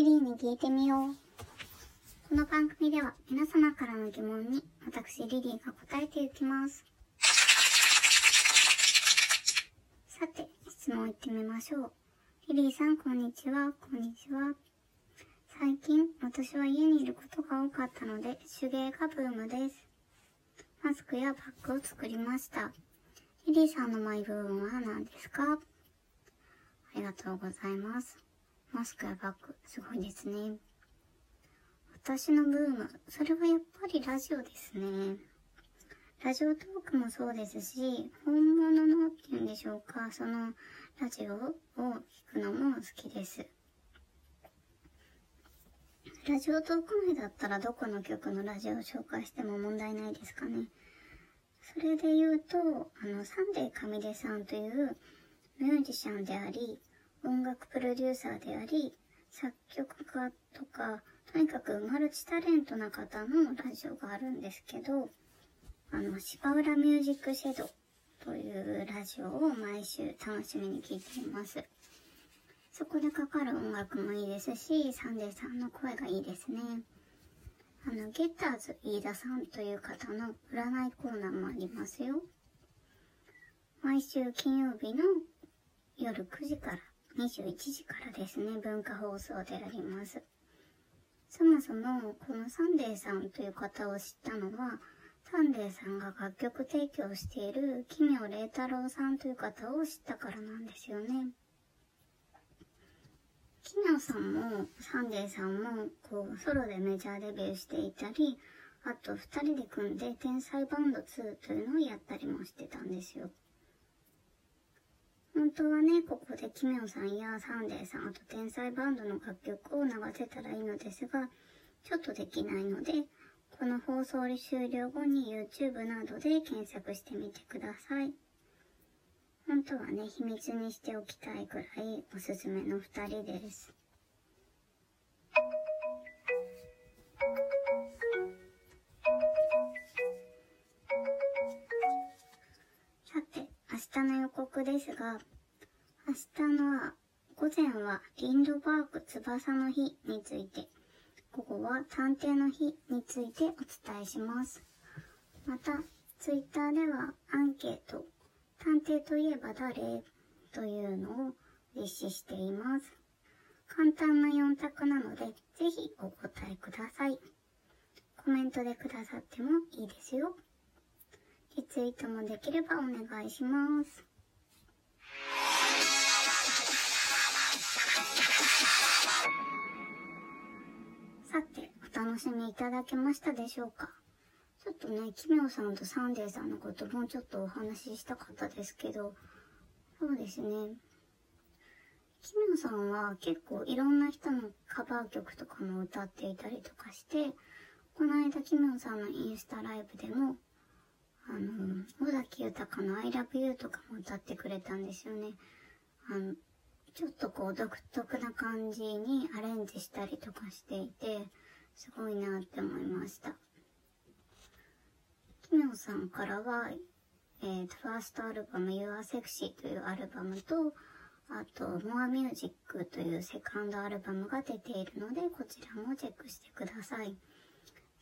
リリーに聞いてみよう。この番組では皆様からの疑問に私リリーが答えていきます。さて、質問いってみましょう。リリーさん、こんにちは。こんにちは。最近、私は家にいることが多かったので、手芸がブームです。マスクやバッグを作りました。リリーさんのマイブームは何ですか？ありがとうございます。マスクやバッグ、すごいですね。私のブーム、それはやっぱりラジオですね。ラジオトークもそうですし、本物のっていうんでしょうか、そのラジオを聞くのも好きです。ラジオトーク内だったらどこの曲のラジオを紹介しても問題ないですかね。それで言うと、あの、サンデーカミデさんというミュージシャンであり、音楽プロデューサーであり、作曲家とか、とにかくマルチタレントな方のラジオがあるんですけど、あの、芝浦ミュージックシェドというラジオを毎週楽しみに聴いています。そこでかかる音楽もいいですし、サンデーさんの声がいいですね。あの、ゲッターズ飯田さんという方の占いコーナーもありますよ。毎週金曜日の夜9時から21時からですね、文化放送であります。そもそも、このサンデーさんという方を知ったのは、サンデーさんが楽曲提供している奇妙礼太郎さんという方を知ったからなんですよね。奇妙さんもサンデーさんもこうソロでメジャーデビューしていたり、あと二人で組んで天才バンド2というのをやったりもしてたんですよ。本当はね、ここで奇妙さんやサンデーさん、あと天才バンドの楽曲を流せたらいいのですが、ちょっとできないので、この放送終了後に YouTube などで検索してみてください。本当はね、秘密にしておきたいくらいおすすめの2人です。明日の予告ですが、明日のは、午前はリンドバーク翼の日について、午後は探偵の日についてお伝えします。また、ツイッターではアンケート、探偵といえば誰というのを実施しています。簡単な4択なので、ぜひお答えください。コメントでくださってもいいですよ。ツイートもできればお願いします。さて、お楽しみいただけましたでしょうか？ちょっとね、奇妙さんとサンデーさんのこともうちょっとお話ししたかったですけど、そうですね。奇妙さんは結構いろんな人のカバー曲とかも歌っていたりとかして、この間奇妙さんのインスタライブでも、あの、尾崎豊の I love you とかも歌ってくれたんですよね。あの、ちょっとこう独特な感じにアレンジしたりとかしていて、すごいなって思いました。奇妙さんからは、えー、ファーストアルバム You Are Sexy というアルバムと、あと More Music というセカンドアルバムが出ているので、こちらもチェックしてください。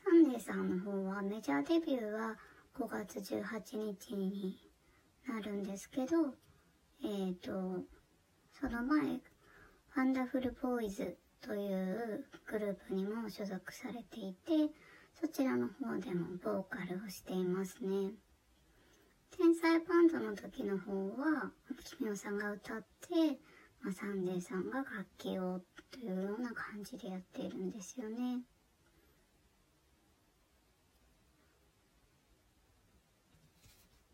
サンデーさんの方はメジャーデビューは5月18日になるんですけど、えっ、と、その前、ワンダフルボーイズというグループにも所属されていて、そちらの方でもボーカルをしていますね。天才バンドの時の方は、奇妙さんが歌って、まあ、サンデーさんが楽器をというような感じでやっているんですよね。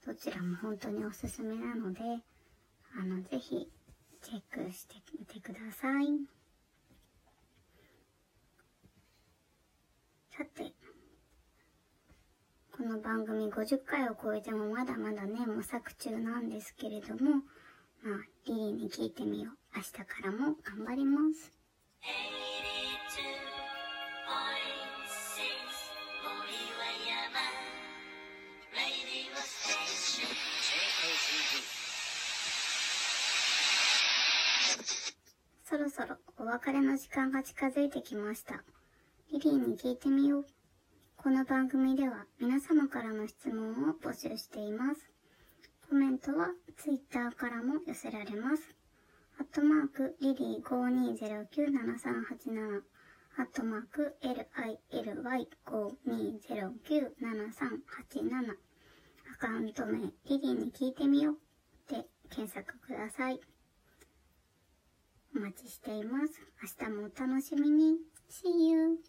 どちらも本当におすすめなので、あの、ぜひチェックしてみてください。さて、この番組50回を超えてもまだまだね、模索中なんですけれども、まあ、リリーに聞いてみよう。明日からも頑張ります。そろそろお別れの時間が近づいてきました。リリーに聞いてみよう。この番組では皆様からの質問を募集しています。コメントは Twitter からも寄せられます。アットマークリリー52097387アットマーク LILY52097387 アカウント名リリーに聞いてみようで検索ください。お待ちしています。明日もお楽しみに。See you!